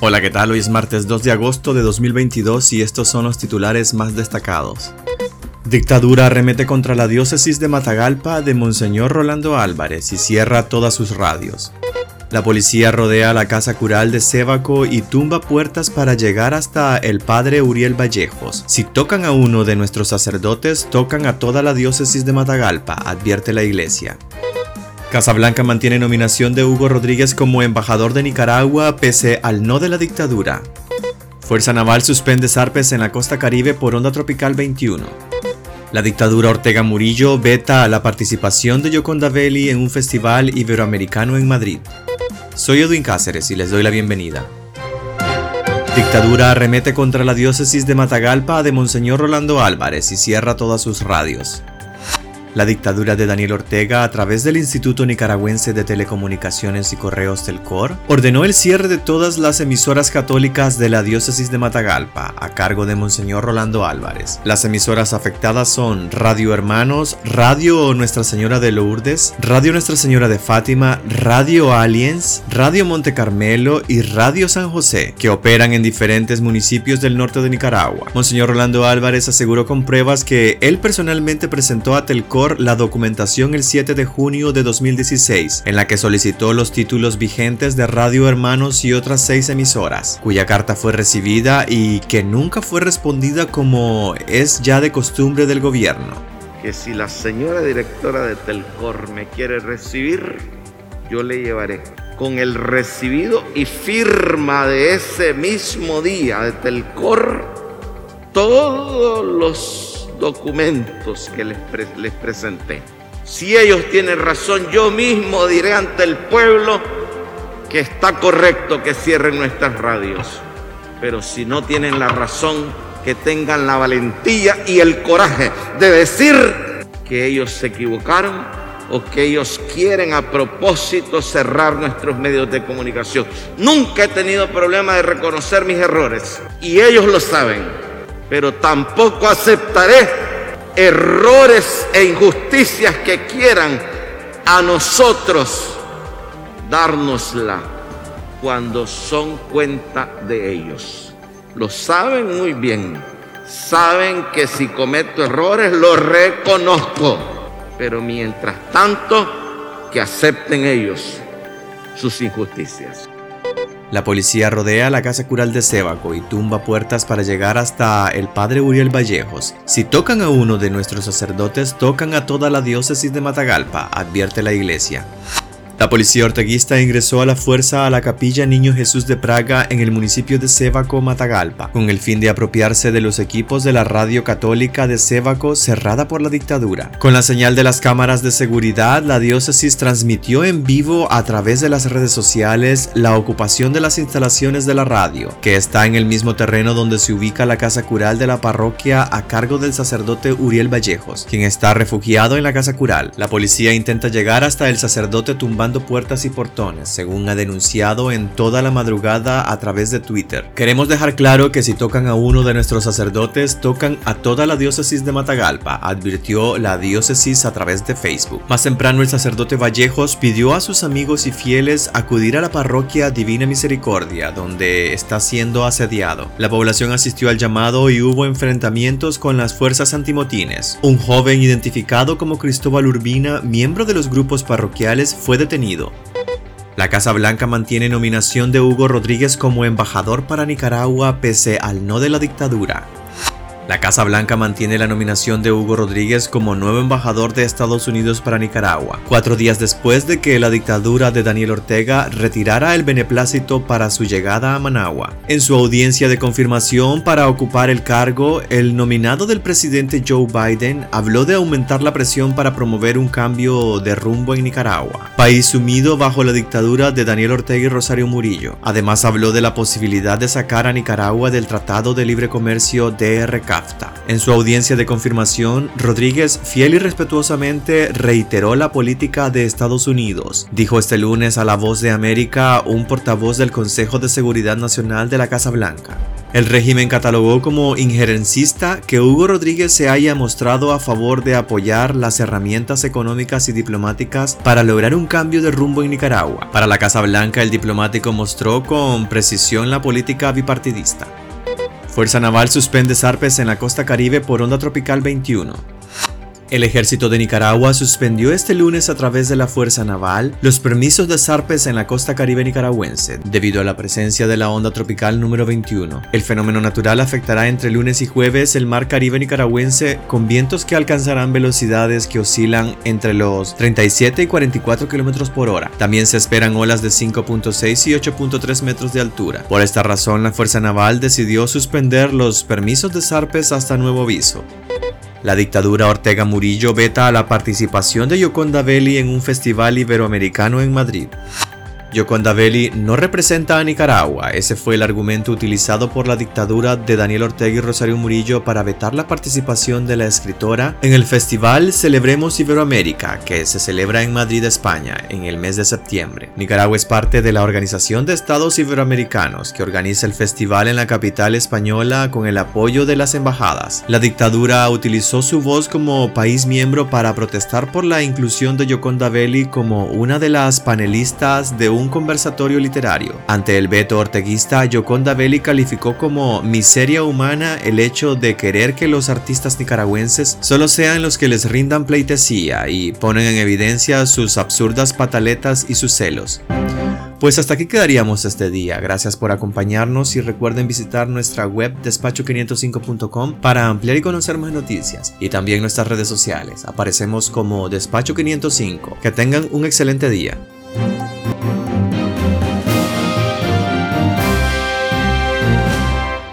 Hola, ¿qué tal? Hoy es martes 2 de agosto de 2022 y estos son los titulares más destacados. Dictadura arremete contra la diócesis de Matagalpa de Monseñor Rolando Álvarez y cierra todas sus radios. La policía rodea la casa cural de Sébaco y tumba puertas para llegar hasta el padre Uriel Vallejos. Si tocan a uno de nuestros sacerdotes, tocan a toda la diócesis de Matagalpa, advierte la iglesia. Casablanca mantiene nominación de Hugo Rodríguez como embajador de Nicaragua pese al no de la dictadura. Fuerza Naval suspende zarpes en la costa caribe por onda tropical 21. La dictadura Ortega Murillo veta la participación de Yoconda Belli en un festival iberoamericano en Madrid. Soy Edwin Cáceres y les doy la bienvenida. Dictadura arremete contra la diócesis de Matagalpa de Monseñor Rolando Álvarez y cierra todas sus radios. La dictadura de Daniel Ortega, a través del Instituto Nicaragüense de Telecomunicaciones y Correos del COR, ordenó el cierre de todas las emisoras católicas de la diócesis de Matagalpa, a cargo de Monseñor Rolando Álvarez. Las emisoras afectadas son Radio Hermanos, Radio Nuestra Señora de Lourdes, Radio Nuestra Señora de Fátima, Radio Aliens, Radio Monte Carmelo y Radio San José, que operan en diferentes municipios del norte de Nicaragua. Monseñor Rolando Álvarez aseguró con pruebas que él personalmente presentó a Telcor la documentación el 7 de junio de 2016, en la que solicitó los títulos vigentes de Radio Hermanos y otras seis emisoras, cuya carta fue recibida y que nunca fue respondida como es ya de costumbre del gobierno. Que si la señora directora de Telcor me quiere recibir, yo le llevaré con el recibido y firma de ese mismo día de Telcor todos los documentos que les, les presenté. Si ellos tienen razón, yo mismo diré ante el pueblo que está correcto que cierren nuestras radios. Pero si no tienen la razón, que tengan la valentía y el coraje de decir que ellos se equivocaron o que ellos quieren a propósito cerrar nuestros medios de comunicación. Nunca he tenido problema de reconocer mis errores y ellos lo saben pero tampoco aceptaré errores e injusticias que quieran a nosotros dárnosla cuando son cuenta de ellos. Lo saben muy bien. Saben que si cometo errores lo reconozco. Pero mientras tanto, que acepten ellos sus injusticias. La policía rodea la casa cural de Sébaco y tumba puertas para llegar hasta el padre Uriel Vallejos. Si tocan a uno de nuestros sacerdotes, tocan a toda la diócesis de Matagalpa, advierte la iglesia. La policía orteguista ingresó a la fuerza a la capilla Niño Jesús de Praga en el municipio de Sébaco, Matagalpa, con el fin de apropiarse de los equipos de la radio católica de Sébaco cerrada por la dictadura. Con la señal de las cámaras de seguridad, la diócesis transmitió en vivo a través de las redes sociales la ocupación de las instalaciones de la radio, que está en el mismo terreno donde se ubica la casa cural de la parroquia a cargo del sacerdote Uriel Vallejos, quien está refugiado en la casa cural. La policía intenta llegar hasta el sacerdote tumbando puertas y portones, según ha denunciado en toda la madrugada a través de Twitter. Queremos dejar claro que si tocan a uno de nuestros sacerdotes, tocan a toda la diócesis de Matagalpa, advirtió la diócesis a través de Facebook. Más temprano el sacerdote Vallejos pidió a sus amigos y fieles acudir a la parroquia Divina Misericordia, donde está siendo asediado. La población asistió al llamado y hubo enfrentamientos con las fuerzas antimotines. Un joven identificado como Cristóbal Urbina, miembro de los grupos parroquiales, fue detenido la Casa Blanca mantiene nominación de Hugo Rodríguez como embajador para Nicaragua pese al no de la dictadura. La Casa Blanca mantiene la nominación de Hugo Rodríguez como nuevo embajador de Estados Unidos para Nicaragua, cuatro días después de que la dictadura de Daniel Ortega retirara el beneplácito para su llegada a Managua. En su audiencia de confirmación para ocupar el cargo, el nominado del presidente Joe Biden habló de aumentar la presión para promover un cambio de rumbo en Nicaragua, país sumido bajo la dictadura de Daniel Ortega y Rosario Murillo. Además habló de la posibilidad de sacar a Nicaragua del Tratado de Libre Comercio DRK en su audiencia de confirmación, Rodríguez fiel y respetuosamente reiteró la política de Estados Unidos. Dijo este lunes a La Voz de América un portavoz del Consejo de Seguridad Nacional de la Casa Blanca. El régimen catalogó como injerencista que Hugo Rodríguez se haya mostrado a favor de apoyar las herramientas económicas y diplomáticas para lograr un cambio de rumbo en Nicaragua. Para la Casa Blanca, el diplomático mostró con precisión la política bipartidista. Fuerza Naval suspende zarpes en la costa caribe por onda tropical 21. El ejército de Nicaragua suspendió este lunes a través de la Fuerza Naval los permisos de zarpes en la costa caribe nicaragüense debido a la presencia de la onda tropical número 21. El fenómeno natural afectará entre lunes y jueves el mar caribe nicaragüense con vientos que alcanzarán velocidades que oscilan entre los 37 y 44 kilómetros por hora. También se esperan olas de 5.6 y 8.3 metros de altura. Por esta razón, la Fuerza Naval decidió suspender los permisos de zarpes hasta nuevo aviso. La dictadura Ortega Murillo veta la participación de Yoconda Belli en un festival iberoamericano en Madrid. Yoconda Belli no representa a Nicaragua, ese fue el argumento utilizado por la dictadura de Daniel Ortega y Rosario Murillo para vetar la participación de la escritora en el festival Celebremos Iberoamérica, que se celebra en Madrid, España, en el mes de septiembre. Nicaragua es parte de la Organización de Estados Iberoamericanos, que organiza el festival en la capital española con el apoyo de las embajadas. La dictadura utilizó su voz como país miembro para protestar por la inclusión de Yoconda Belli como una de las panelistas de un un conversatorio literario. Ante el veto orteguista, Yoconda Belli calificó como miseria humana el hecho de querer que los artistas nicaragüenses solo sean los que les rindan pleitesía y ponen en evidencia sus absurdas pataletas y sus celos. Pues hasta aquí quedaríamos este día. Gracias por acompañarnos y recuerden visitar nuestra web despacho505.com para ampliar y conocer más noticias y también nuestras redes sociales. Aparecemos como Despacho505. Que tengan un excelente día.